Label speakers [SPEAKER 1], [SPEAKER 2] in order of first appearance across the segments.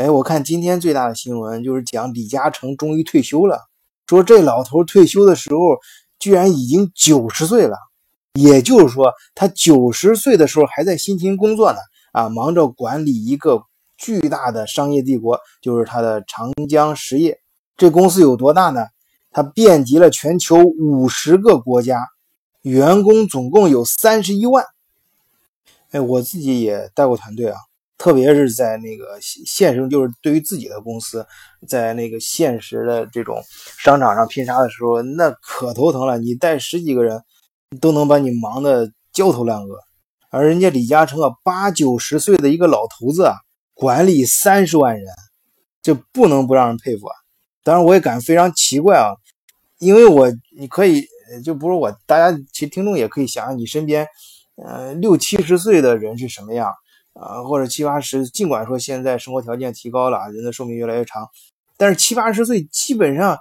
[SPEAKER 1] 哎，我看今天最大的新闻就是讲李嘉诚终于退休了，说这老头退休的时候居然已经九十岁了，也就是说他九十岁的时候还在辛勤工作呢，啊，忙着管理一个巨大的商业帝国，就是他的长江实业。这公司有多大呢？它遍及了全球五十个国家，员工总共有三十一万。哎，我自己也带过团队啊。特别是在那个现实，就是对于自己的公司，在那个现实的这种商场上拼杀的时候，那可头疼了。你带十几个人，都能把你忙得焦头烂额。而人家李嘉诚啊，八九十岁的一个老头子啊，管理三十万人，这不能不让人佩服啊。当然，我也感非常奇怪啊，因为我你可以就不是我，大家其实听众也可以想想，你身边呃六七十岁的人是什么样。啊，或者七八十，尽管说现在生活条件提高了，人的寿命越来越长，但是七八十岁基本上，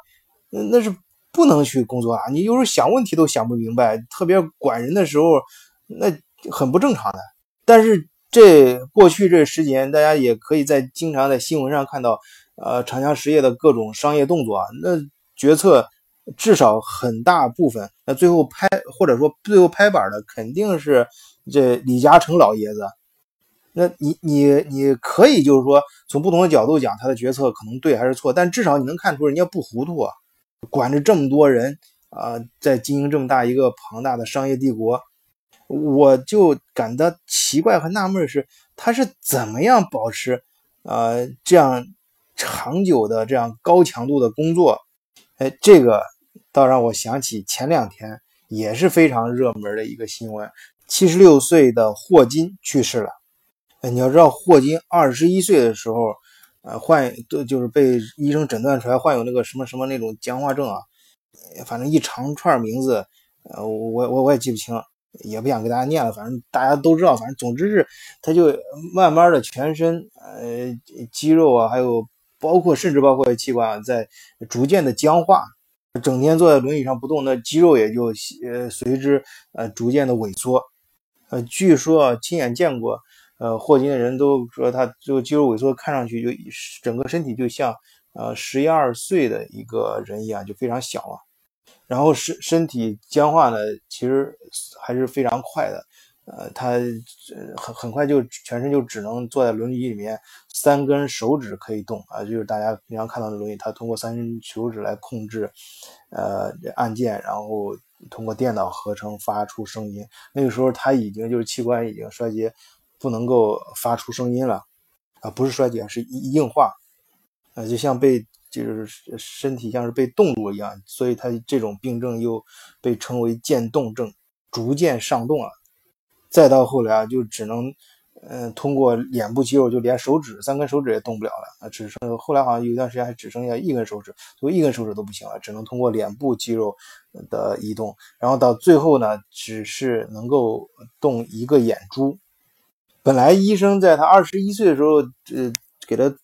[SPEAKER 1] 那是不能去工作啊。你有时候想问题都想不明白，特别管人的时候，那很不正常的。但是这过去这十几年，大家也可以在经常在新闻上看到，呃，长江实业的各种商业动作啊，那决策至少很大部分，那最后拍或者说最后拍板的肯定是这李嘉诚老爷子。那你你你可以就是说从不同的角度讲他的决策可能对还是错，但至少你能看出人家不糊涂啊，管着这么多人啊，在经营这么大一个庞大的商业帝国，我就感到奇怪和纳闷是他是怎么样保持呃这样长久的这样高强度的工作？哎，这个倒让我想起前两天也是非常热门的一个新闻，七十六岁的霍金去世了。哎，你要知道，霍金二十一岁的时候，呃，患就是被医生诊断出来患有那个什么什么那种僵化症啊，反正一长串名字，呃，我我我也记不清，也不想给大家念了，反正大家都知道，反正总之是他就慢慢的全身呃肌肉啊，还有包括甚至包括器官，在逐渐的僵化，整天坐在轮椅上不动，那肌肉也就呃随之呃逐渐的萎缩，呃，据说亲眼见过。呃，霍金的人都说他这个肌肉萎缩，看上去就整个身体就像呃十一二岁的一个人一样，就非常小了。然后身身体僵化呢，其实还是非常快的。呃，他很很快就全身就只能坐在轮椅里面，三根手指可以动啊，就是大家平常看到的轮椅，他通过三根手指来控制呃按键，然后通过电脑合成发出声音。那个时候他已经就是器官已经衰竭。不能够发出声音了，啊，不是衰竭，是硬化，啊，就像被就是身体像是被冻住一样，所以他这种病症又被称为渐冻症，逐渐上冻了，再到后来啊，就只能嗯通过脸部肌肉，就连手指三根手指也动不了了啊，只剩后来好像有一段时间还只剩下一根手指，所以一根手指都不行了，只能通过脸部肌肉的移动，然后到最后呢，只是能够动一个眼珠。本来医生在他二十一岁的时候，呃，给他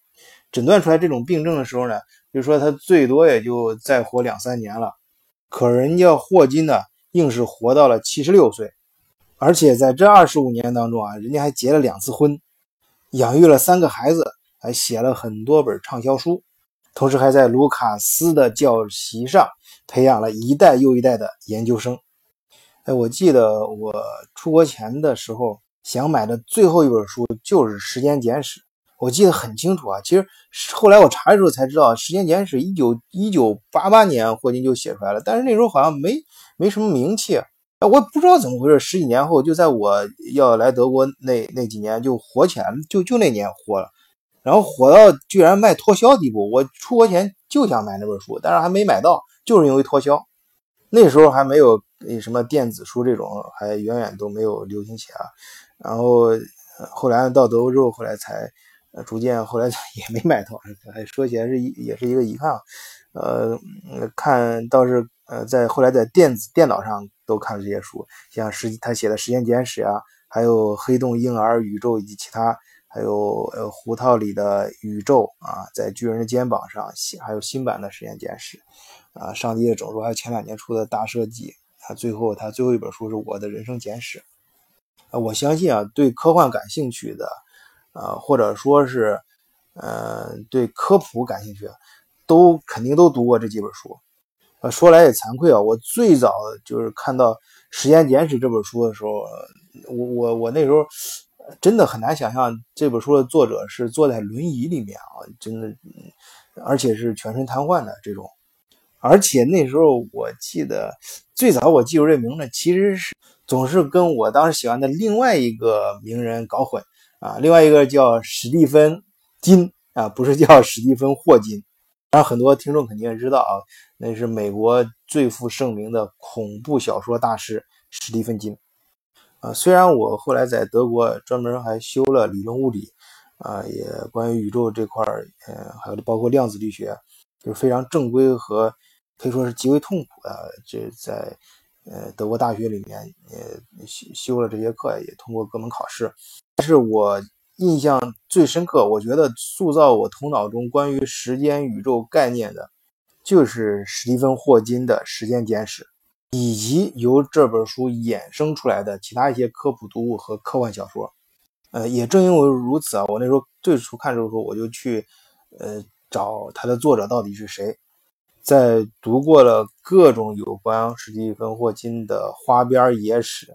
[SPEAKER 1] 诊断出来这种病症的时候呢，就说他最多也就再活两三年了。可人家霍金呢，硬是活到了七十六岁，而且在这二十五年当中啊，人家还结了两次婚，养育了三个孩子，还写了很多本畅销书，同时还在卢卡斯的教席上培养了一代又一代的研究生。哎，我记得我出国前的时候。想买的最后一本书就是《时间简史》，我记得很清楚啊。其实后来我查的时候才知道，《时间简史》一九一九八八年霍金就写出来了，但是那时候好像没没什么名气啊。我也不知道怎么回事，十几年后就在我要来德国那那几年就火起来了，就就那年火了，然后火到居然卖脱销地步。我出国前就想买那本书，但是还没买到，就是因为脱销。那时候还没有什么电子书这种，还远远都没有流行起来。然后后来到德国之后，后来才逐渐，后来 也没买到。说起来是也是一个遗憾。呃，看倒是呃，在后来在电子电脑上都看了这些书，像时他写的《时间简史》啊，还有《黑洞婴儿宇宙》以及其他，还有呃《胡桃里的宇宙》啊，在巨人的肩膀上，还有新版的《时间简史》啊，《上帝的整数》，还有前两年出的大设计。他最后他最后一本书是我的人生简史。我相信啊，对科幻感兴趣的，呃，或者说是，呃，对科普感兴趣的，都肯定都读过这几本书。呃，说来也惭愧啊，我最早就是看到《时间简史》这本书的时候，我我我那时候真的很难想象这本书的作者是坐在轮椅里面啊，真的，而且是全身瘫痪的这种。而且那时候我记得最早我记住这名字，其实是总是跟我当时喜欢的另外一个名人搞混啊，另外一个叫史蒂芬金啊，不是叫史蒂芬霍金。当然，很多听众肯定也知道啊，那是美国最负盛名的恐怖小说大师史蒂芬金。啊，虽然我后来在德国专门还修了理论物理，啊，也关于宇宙这块儿，呃，还有包括量子力学，就是非常正规和。可以说是极为痛苦的，这在呃德国大学里面也修修了这些课，也通过各门考试。但是我印象最深刻，我觉得塑造我头脑中关于时间宇宙概念的，就是史蒂芬霍金的《时间简史》，以及由这本书衍生出来的其他一些科普读物和科幻小说。呃，也正因为如此啊，我那时候最初看这本书，我就去呃找它的作者到底是谁。在读过了各种有关史蒂芬·霍金的花边野史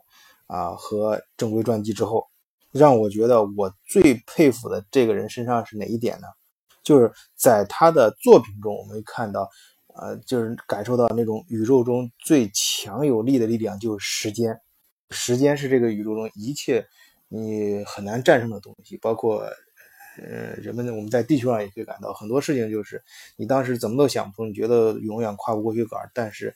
[SPEAKER 1] 啊和正规传记之后，让我觉得我最佩服的这个人身上是哪一点呢？就是在他的作品中，我们看到，呃，就是感受到那种宇宙中最强有力的力量，就是时间。时间是这个宇宙中一切你很难战胜的东西，包括。呃，人们我们在地球上也可以感到很多事情，就是你当时怎么都想不通，你觉得永远跨不过去杆儿。但是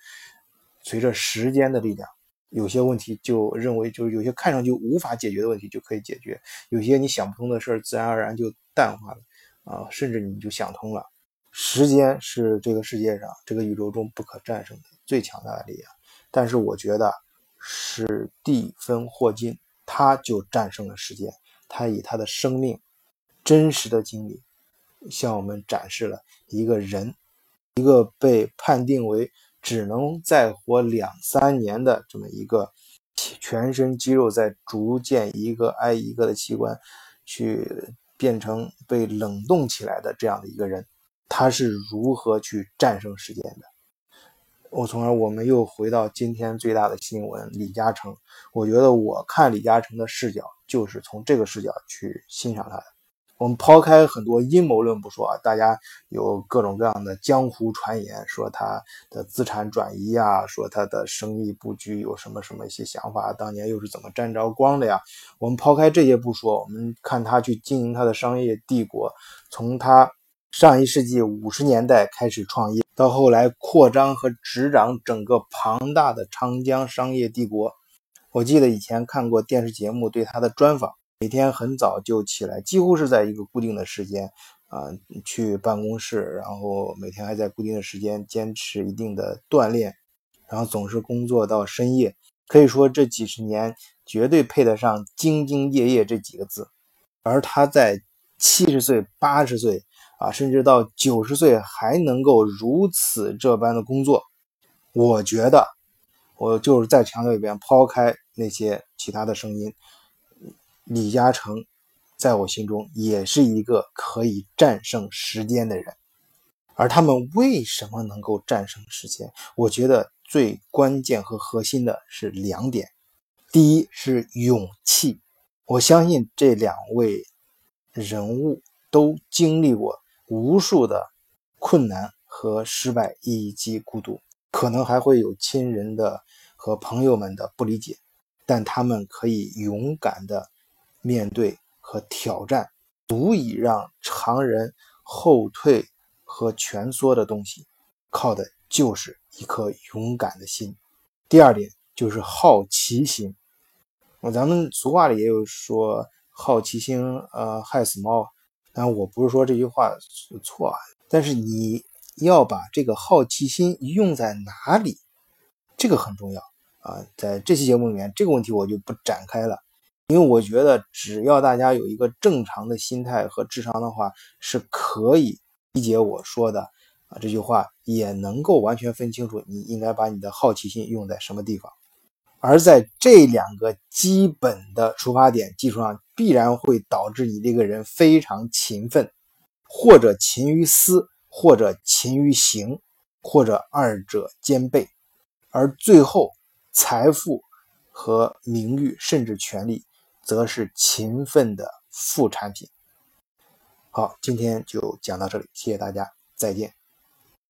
[SPEAKER 1] 随着时间的力量，有些问题就认为，就是有些看上去无法解决的问题就可以解决，有些你想不通的事儿自然而然就淡化了啊，甚至你就想通了。时间是这个世界上这个宇宙中不可战胜的最强大的力量。但是我觉得史蒂芬·霍金他就战胜了时间，他以他的生命。真实的经历向我们展示了一个人，一个被判定为只能再活两三年的这么一个全身肌肉在逐渐一个挨一个的器官去变成被冷冻起来的这样的一个人，他是如何去战胜时间的？我从而我们又回到今天最大的新闻李嘉诚，我觉得我看李嘉诚的视角就是从这个视角去欣赏他的。我们抛开很多阴谋论不说啊，大家有各种各样的江湖传言，说他的资产转移啊，说他的生意布局有什么什么一些想法，当年又是怎么沾着光的呀？我们抛开这些不说，我们看他去经营他的商业帝国，从他上一世纪五十年代开始创业，到后来扩张和执掌整个庞大的长江商业帝国。我记得以前看过电视节目对他的专访。每天很早就起来，几乎是在一个固定的时间啊去办公室，然后每天还在固定的时间坚持一定的锻炼，然后总是工作到深夜。可以说这几十年绝对配得上“兢兢业业”这几个字。而他在七十岁、八十岁啊，甚至到九十岁还能够如此这般的工作，我觉得，我就是再强调一遍，抛开那些其他的声音。李嘉诚在我心中也是一个可以战胜时间的人，而他们为什么能够战胜时间？我觉得最关键和核心的是两点：第一是勇气，我相信这两位人物都经历过无数的困难和失败以及孤独，可能还会有亲人的和朋友们的不理解，但他们可以勇敢的。面对和挑战，足以让常人后退和蜷缩的东西，靠的就是一颗勇敢的心。第二点就是好奇心。我咱们俗话里也有说，好奇心呃害死猫。但我不是说这句话错啊，但是你要把这个好奇心用在哪里，这个很重要啊。在这期节目里面，这个问题我就不展开了。因为我觉得，只要大家有一个正常的心态和智商的话，是可以理解我说的啊这句话，也能够完全分清楚你应该把你的好奇心用在什么地方。而在这两个基本的出发点基础上，必然会导致你这个人非常勤奋，或者勤于思，或者勤于行，或者二者兼备，而最后财富和名誉，甚至权力，则是勤奋的副产品。好，今天就讲到这里，谢谢大家，再见。